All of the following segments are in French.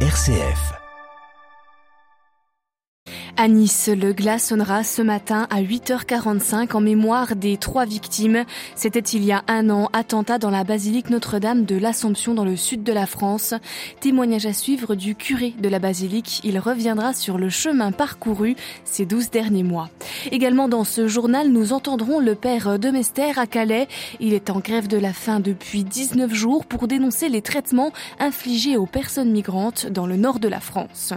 RCF. À Nice, le glas sonnera ce matin à 8h45 en mémoire des trois victimes. C'était il y a un an, attentat dans la basilique Notre-Dame de l'Assomption dans le sud de la France. Témoignage à suivre du curé de la basilique. Il reviendra sur le chemin parcouru ces douze derniers mois. Également dans ce journal, nous entendrons le père de Mester à Calais. Il est en grève de la faim depuis 19 jours pour dénoncer les traitements infligés aux personnes migrantes dans le nord de la France.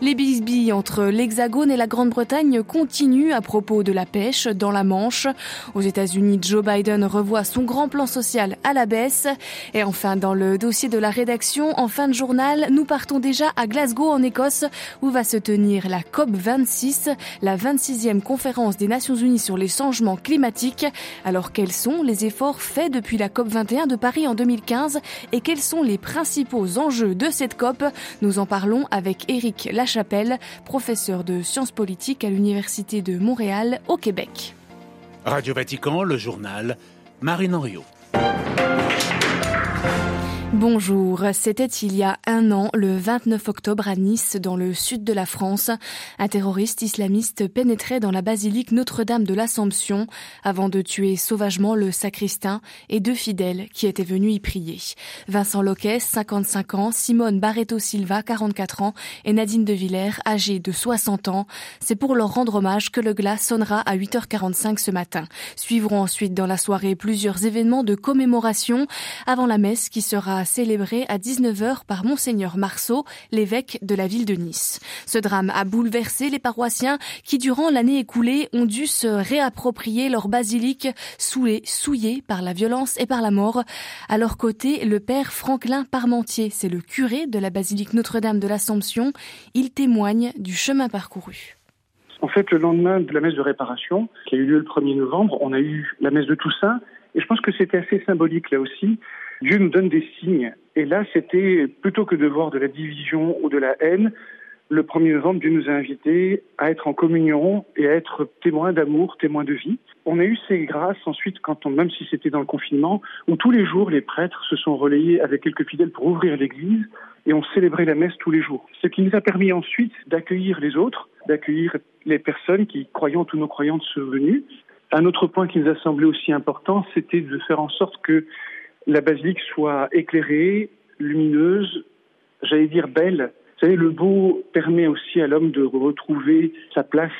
Les bisbilles entre l'Hexagone et la Grande-Bretagne continuent à propos de la pêche dans la Manche. Aux États-Unis, Joe Biden revoit son grand plan social à la baisse. Et enfin, dans le dossier de la rédaction, en fin de journal, nous partons déjà à Glasgow en Écosse où va se tenir la COP 26, la 26e conférence des Nations Unies sur les changements climatiques. Alors quels sont les efforts faits depuis la COP 21 de Paris en 2015 et quels sont les principaux enjeux de cette COP? Nous en parlons avec Éric Lachapelle, professeur de sciences politiques à l'Université de Montréal au Québec. Radio Vatican, le journal, Marine Henriot. Bonjour, c'était il y a un an, le 29 octobre à Nice, dans le sud de la France. Un terroriste islamiste pénétrait dans la basilique Notre-Dame de l'Assomption avant de tuer sauvagement le sacristain et deux fidèles qui étaient venus y prier. Vincent Loquet, 55 ans, Simone Barreto Silva, 44 ans et Nadine de Villers, âgée de 60 ans. C'est pour leur rendre hommage que le glas sonnera à 8h45 ce matin. Suivront ensuite dans la soirée plusieurs événements de commémoration avant la messe qui sera célébré à 19h par Monseigneur Marceau, l'évêque de la ville de Nice. Ce drame a bouleversé les paroissiens qui, durant l'année écoulée, ont dû se réapproprier leur basilique souillée, souillée par la violence et par la mort. À leur côté, le père Franklin Parmentier, c'est le curé de la basilique Notre-Dame de l'Assomption. Il témoigne du chemin parcouru. En fait, le lendemain de la messe de réparation, qui a eu lieu le 1er novembre, on a eu la messe de Toussaint. Et je pense que c'était assez symbolique là aussi. Dieu nous donne des signes. Et là, c'était plutôt que de voir de la division ou de la haine, le 1er novembre, Dieu nous a invités à être en communion et à être témoins d'amour, témoins de vie. On a eu ces grâces ensuite, quand on, même si c'était dans le confinement, où tous les jours les prêtres se sont relayés avec quelques fidèles pour ouvrir l'église et on célébrait la messe tous les jours. Ce qui nous a permis ensuite d'accueillir les autres, d'accueillir les personnes qui, croyantes ou non croyantes, sont venues. Un autre point qui nous a semblé aussi important, c'était de faire en sorte que la basilique soit éclairée, lumineuse, j'allais dire belle. Vous savez, le beau permet aussi à l'homme de retrouver sa place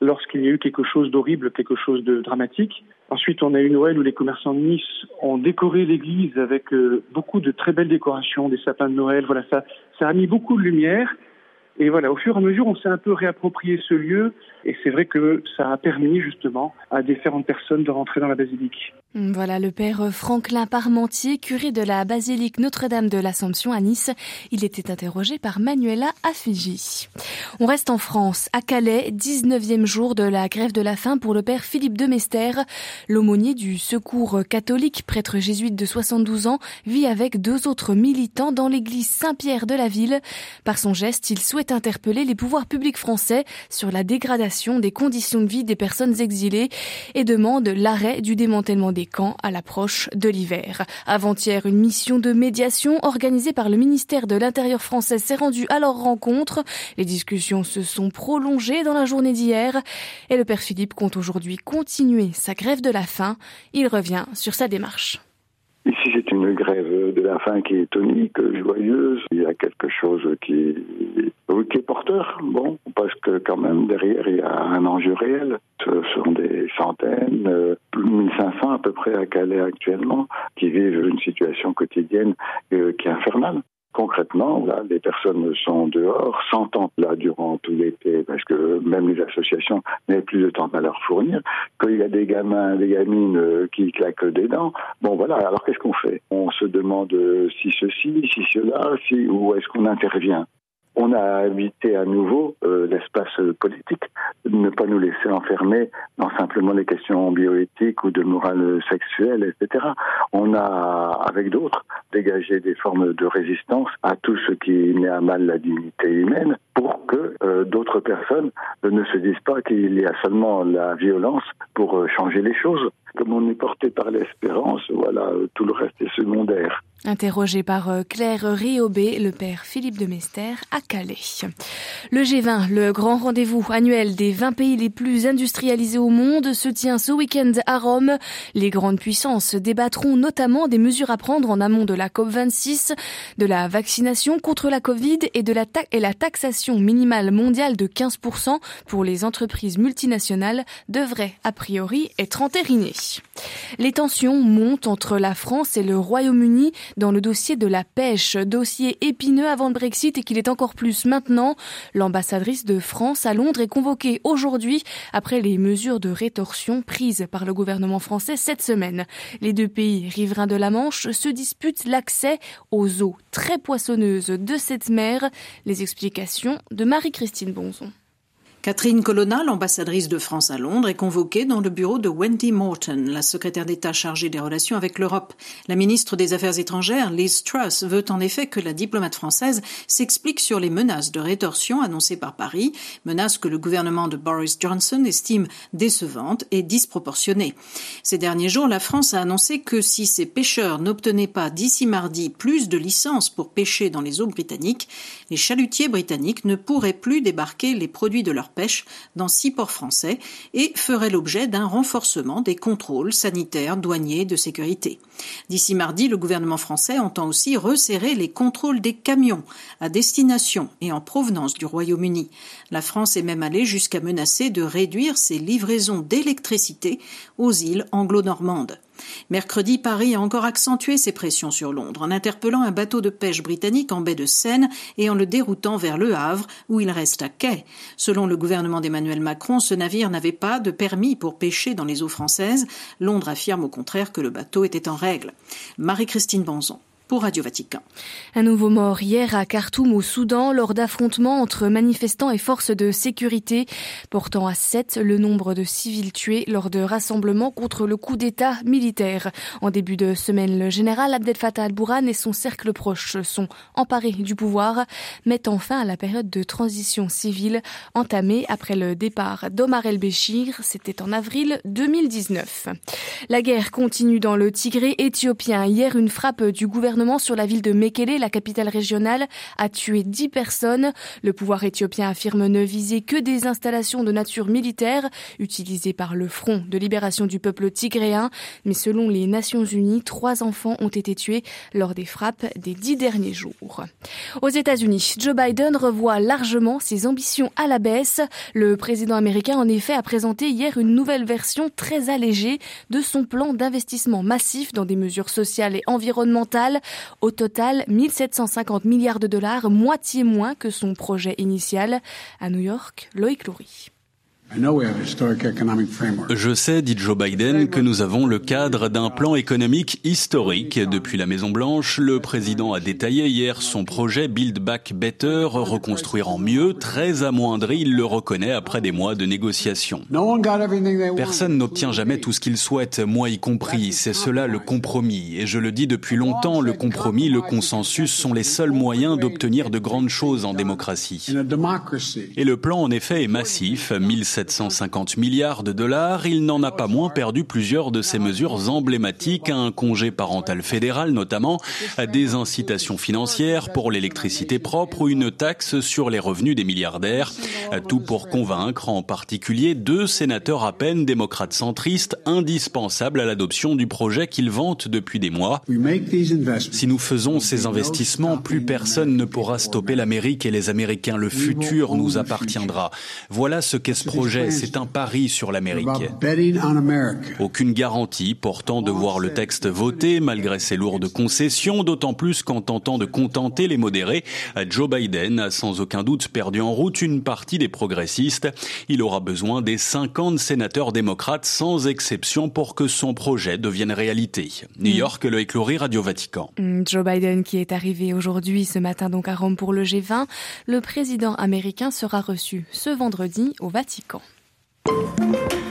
lorsqu'il y a eu quelque chose d'horrible, quelque chose de dramatique. Ensuite, on a eu Noël où les commerçants de Nice ont décoré l'église avec euh, beaucoup de très belles décorations, des sapins de Noël. Voilà, ça, ça a mis beaucoup de lumière. Et voilà, au fur et à mesure, on s'est un peu réapproprié ce lieu, et c'est vrai que ça a permis justement à différentes personnes de rentrer dans la basilique. Voilà le père Franklin Parmentier, curé de la basilique Notre-Dame de l'Assomption à Nice. Il était interrogé par Manuela Affigi. On reste en France, à Calais, 19e jour de la grève de la faim pour le père Philippe de Mester. L'aumônier du secours catholique, prêtre jésuite de 72 ans, vit avec deux autres militants dans l'église Saint-Pierre de la ville. Par son geste, il souhaite interpeller les pouvoirs publics français sur la dégradation des conditions de vie des personnes exilées et demande l'arrêt du démantèlement des camps à l'approche de l'hiver. Avant-hier, une mission de médiation organisée par le ministère de l'Intérieur français s'est rendue à leur rencontre. Les discussions se sont prolongées dans la journée d'hier et le père Philippe compte aujourd'hui continuer sa grève de la faim. Il revient sur sa démarche. Ici, c'est une grève de la faim qui est tonique, joyeuse. Il y a quelque chose qui, qui est porteur. Bon, parce que quand même, derrière, il y a un enjeu réel. Ce sont des centaines, plus de 1500 à peu près à Calais actuellement, qui vivent une situation quotidienne euh, qui est infernale concrètement, les personnes sont dehors, sans temps là durant tout l'été, parce que même les associations n'avaient plus de temps à leur fournir. Qu'il y a des gamins, des gamines euh, qui claquent des dents. Bon, voilà. Alors qu'est-ce qu'on fait? On se demande si ceci, si cela, si où est-ce qu'on intervient? On a invité à nouveau euh, l'espace politique, ne pas nous laisser enfermer dans simplement les questions bioéthiques ou de morale sexuelle, etc. On a, avec d'autres, dégagé des formes de résistance à tout ce qui met à mal la dignité humaine. pour que euh, d'autres personnes ne se disent pas qu'il y a seulement la violence pour euh, changer les choses. Comme on est porté par l'espérance, voilà, tout le reste est secondaire. Interrogé par euh, Claire Riobé, le père Philippe de Mester à Calais. Le G20, le grand rendez-vous annuel des 20 pays les plus industrialisés au monde, se tient ce week-end à Rome. Les grandes puissances débattront notamment des mesures à prendre en amont de la COP26, de la vaccination contre la Covid et de la, la taxation minimale mondiale de 15% pour les entreprises multinationales devrait a priori être entérinée. Les tensions montent entre la France et le Royaume-Uni dans le dossier de la pêche, dossier épineux avant le Brexit et qu'il est encore plus maintenant. L'ambassadrice de France à Londres est convoquée aujourd'hui après les mesures de rétorsion prises par le gouvernement français cette semaine. Les deux pays riverains de la Manche se disputent l'accès aux eaux très poissonneuses de cette mer. Les explications de Marie-Christine Bonzon. Catherine Colonna, l'ambassadrice de France à Londres, est convoquée dans le bureau de Wendy Morton, la secrétaire d'État chargée des relations avec l'Europe. La ministre des Affaires étrangères, Liz Truss, veut en effet que la diplomate française s'explique sur les menaces de rétorsion annoncées par Paris, menaces que le gouvernement de Boris Johnson estime décevantes et disproportionnées. Ces derniers jours, la France a annoncé que si ses pêcheurs n'obtenaient pas d'ici mardi plus de licences pour pêcher dans les eaux britanniques, les chalutiers britanniques ne pourraient plus débarquer les produits de leur pêche dans six ports français et ferait l'objet d'un renforcement des contrôles sanitaires, douaniers, de sécurité. D'ici mardi, le gouvernement français entend aussi resserrer les contrôles des camions à destination et en provenance du Royaume-Uni. La France est même allée jusqu'à menacer de réduire ses livraisons d'électricité aux îles anglo-normandes. Mercredi, Paris a encore accentué ses pressions sur Londres en interpellant un bateau de pêche britannique en baie de Seine et en le déroutant vers Le Havre, où il reste à quai. Selon le gouvernement d'Emmanuel Macron, ce navire n'avait pas de permis pour pêcher dans les eaux françaises. Londres affirme au contraire que le bateau était en règle. Marie-Christine Banzon Un nouveau mort hier à Khartoum au Soudan lors d'affrontements entre manifestants et forces de sécurité, portant à sept le nombre de civils tués lors de rassemblements contre le coup d'État militaire. En début de semaine, le général Abdel Fattah al-Bourhan et son cercle proche sont emparés du pouvoir, mettant fin à la période de transition civile entamée après le départ d'Omar el-Béchir. C'était en avril 2019. La guerre continue dans le Tigré éthiopien. Hier, une frappe du gouvernement sur la ville de Mekele, la capitale régionale, a tué dix personnes. Le pouvoir éthiopien affirme ne viser que des installations de nature militaire utilisées par le Front de libération du peuple tigréen. Mais selon les Nations Unies, trois enfants ont été tués lors des frappes des dix derniers jours. Aux États-Unis, Joe Biden revoit largement ses ambitions à la baisse. Le président américain, en effet, a présenté hier une nouvelle version très allégée de son plan d'investissement massif dans des mesures sociales et environnementales. Au total, 1750 milliards de dollars, moitié moins que son projet initial. À New York, Loïc Loury. Je sais, dit Joe Biden, que nous avons le cadre d'un plan économique historique. Depuis la Maison-Blanche, le président a détaillé hier son projet Build Back Better, reconstruire en mieux, très amoindri, il le reconnaît après des mois de négociations. Personne n'obtient jamais tout ce qu'il souhaite, moi y compris. C'est cela le compromis. Et je le dis depuis longtemps, le compromis, le consensus sont les seuls moyens d'obtenir de grandes choses en démocratie. Et le plan, en effet, est massif. 750 milliards de dollars, il n'en a pas moins perdu plusieurs de ses mesures emblématiques, un congé parental fédéral notamment, des incitations financières pour l'électricité propre ou une taxe sur les revenus des milliardaires, tout pour convaincre en particulier deux sénateurs à peine démocrates centristes indispensables à l'adoption du projet qu'ils vantent depuis des mois. Si nous faisons ces investissements, plus personne ne pourra stopper l'Amérique et les Américains. Le futur nous appartiendra. Voilà ce qu'est ce projet c'est un pari sur l'Amérique. Aucune garantie portant de voir le texte voté malgré ses lourdes concessions, d'autant plus qu'en tentant de contenter les modérés, Joe Biden a sans aucun doute perdu en route une partie des progressistes. Il aura besoin des 50 sénateurs démocrates sans exception pour que son projet devienne réalité. New mm. York, le écloré Radio Vatican. Mm, Joe Biden qui est arrivé aujourd'hui ce matin donc à Rome pour le G20, le président américain sera reçu ce vendredi au Vatican. Thank you.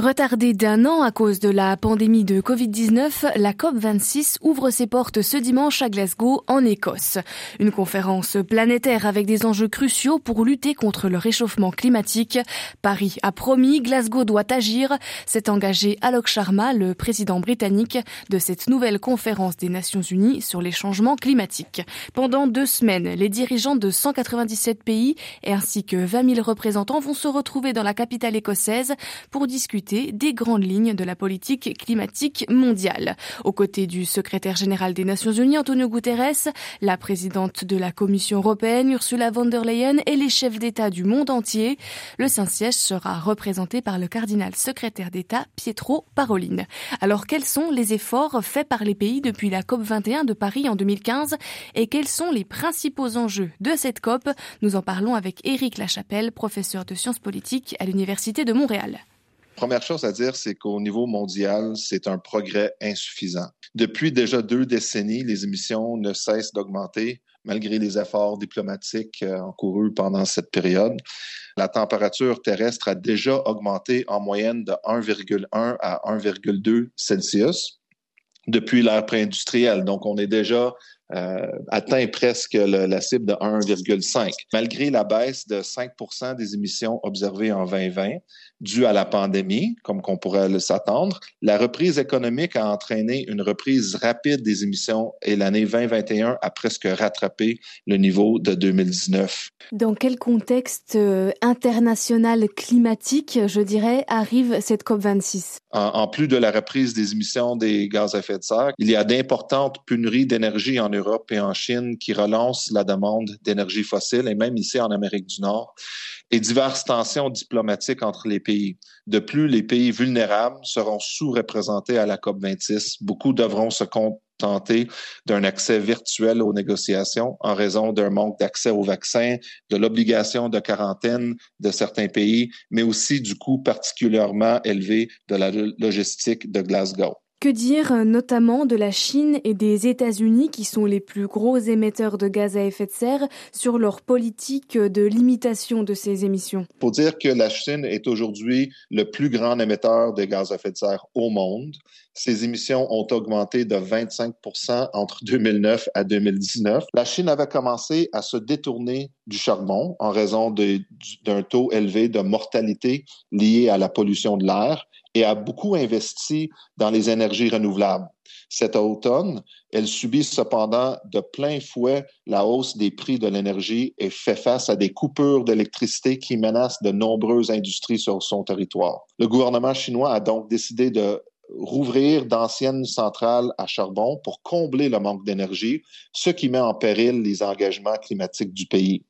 Retardée d'un an à cause de la pandémie de Covid-19, la COP26 ouvre ses portes ce dimanche à Glasgow, en Écosse. Une conférence planétaire avec des enjeux cruciaux pour lutter contre le réchauffement climatique. Paris a promis, Glasgow doit agir. s'est engagé Alok Sharma, le président britannique de cette nouvelle conférence des Nations Unies sur les changements climatiques. Pendant deux semaines, les dirigeants de 197 pays ainsi que 20 000 représentants vont se retrouver dans la capitale écossaise pour discuter des grandes lignes de la politique climatique mondiale. Aux côtés du secrétaire général des Nations Unies, Antonio Guterres, la présidente de la Commission européenne, Ursula von der Leyen, et les chefs d'État du monde entier, le Saint-Siège sera représenté par le cardinal secrétaire d'État, Pietro Parolin. Alors, quels sont les efforts faits par les pays depuis la COP21 de Paris en 2015 et quels sont les principaux enjeux de cette COP? Nous en parlons avec Éric Lachapelle, professeur de sciences politiques à l'Université de Montréal. Première chose à dire, c'est qu'au niveau mondial, c'est un progrès insuffisant. Depuis déjà deux décennies, les émissions ne cessent d'augmenter malgré les efforts diplomatiques euh, encourus pendant cette période. La température terrestre a déjà augmenté en moyenne de 1,1 à 1,2 Celsius depuis l'ère pré-industrielle. Donc, on est déjà euh, atteint presque la cible de 1,5. Malgré la baisse de 5 des émissions observées en 2020, due à la pandémie, comme qu'on pourrait s'attendre, la reprise économique a entraîné une reprise rapide des émissions et l'année 2021 a presque rattrapé le niveau de 2019. Dans quel contexte euh, international climatique, je dirais, arrive cette COP26 en, en, plus de la reprise des émissions des gaz à effet il y a d'importantes pénuries d'énergie en Europe et en Chine qui relancent la demande d'énergie fossile et même ici en Amérique du Nord et diverses tensions diplomatiques entre les pays. De plus, les pays vulnérables seront sous-représentés à la COP26. Beaucoup devront se contenter d'un accès virtuel aux négociations en raison d'un manque d'accès aux vaccins, de l'obligation de quarantaine de certains pays, mais aussi du coût particulièrement élevé de la logistique de Glasgow. Que dire euh, notamment de la Chine et des États-Unis qui sont les plus gros émetteurs de gaz à effet de serre sur leur politique de limitation de ces émissions? Pour dire que la Chine est aujourd'hui le plus grand émetteur de gaz à effet de serre au monde. Ses émissions ont augmenté de 25% entre 2009 à 2019. La Chine avait commencé à se détourner du charbon en raison d'un taux élevé de mortalité lié à la pollution de l'air et a beaucoup investi dans les énergies renouvelables. Cet automne, elle subit cependant de plein fouet la hausse des prix de l'énergie et fait face à des coupures d'électricité qui menacent de nombreuses industries sur son territoire. Le gouvernement chinois a donc décidé de rouvrir d'anciennes centrales à charbon pour combler le manque d'énergie, ce qui met en péril les engagements climatiques du pays.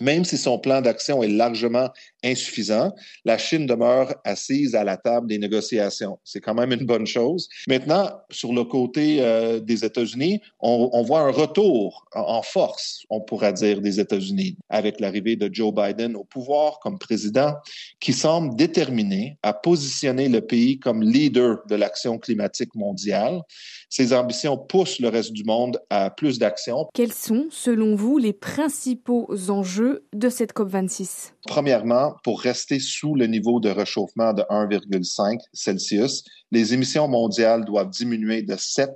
Même si son plan d'action est largement insuffisant, la Chine demeure assise à la table des négociations. C'est quand même une bonne chose. Maintenant, sur le côté euh, des États-Unis, on, voit un retour en force, on pourrait dire, des États-Unis, avec l'arrivée de Joe Biden au pouvoir comme président, qui semble déterminé à positionner le pays comme leader de l'action climatique mondiale. Ses ambitions poussent le reste du monde à plus d'action. Quels sont, selon vous, les principaux enjeux de cette COP26? Premièrement, pour rester sous le niveau de réchauffement de 1,5 Celsius, les émissions mondiales doivent diminuer de 7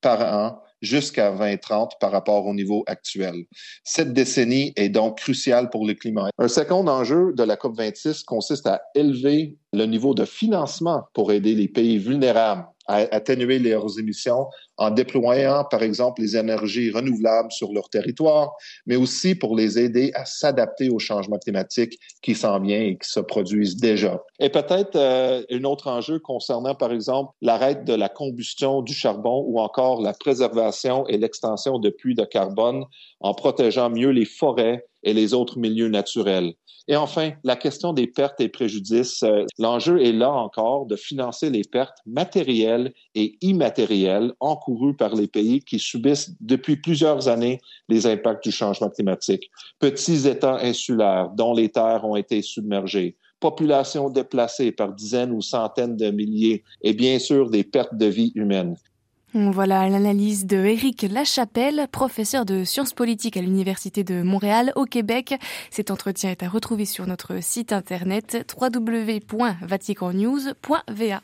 par an jusqu'à 2030 par rapport au niveau actuel. Cette décennie est donc cruciale pour le climat. Un second enjeu de la COP26 consiste à élever le niveau de financement pour aider les pays vulnérables à atténuer leurs émissions en déployant, par exemple, les énergies renouvelables sur leur territoire, mais aussi pour les aider à s'adapter aux changements climatiques qui s'en viennent et qui se produisent déjà. Et peut-être euh, un autre enjeu concernant, par exemple, l'arrêt de la combustion du charbon ou encore la préservation et l'extension de puits de carbone en protégeant mieux les forêts et les autres milieux naturels. Et enfin, la question des pertes et préjudices. Euh, l'enjeu est là encore de financer les pertes matérielles et immatérielles encourues par les pays qui subissent depuis plusieurs années les impacts du changement climatique. Petits États insulaires dont les terres ont été submergées, populations déplacées par dizaines ou centaines de milliers et bien sûr des pertes de vie humaines. Voilà l'analyse de Éric Lachapelle, professeur de sciences politiques à l'Université de Montréal au Québec. Cet entretien est à retrouver sur notre site internet www.vaticannews.va.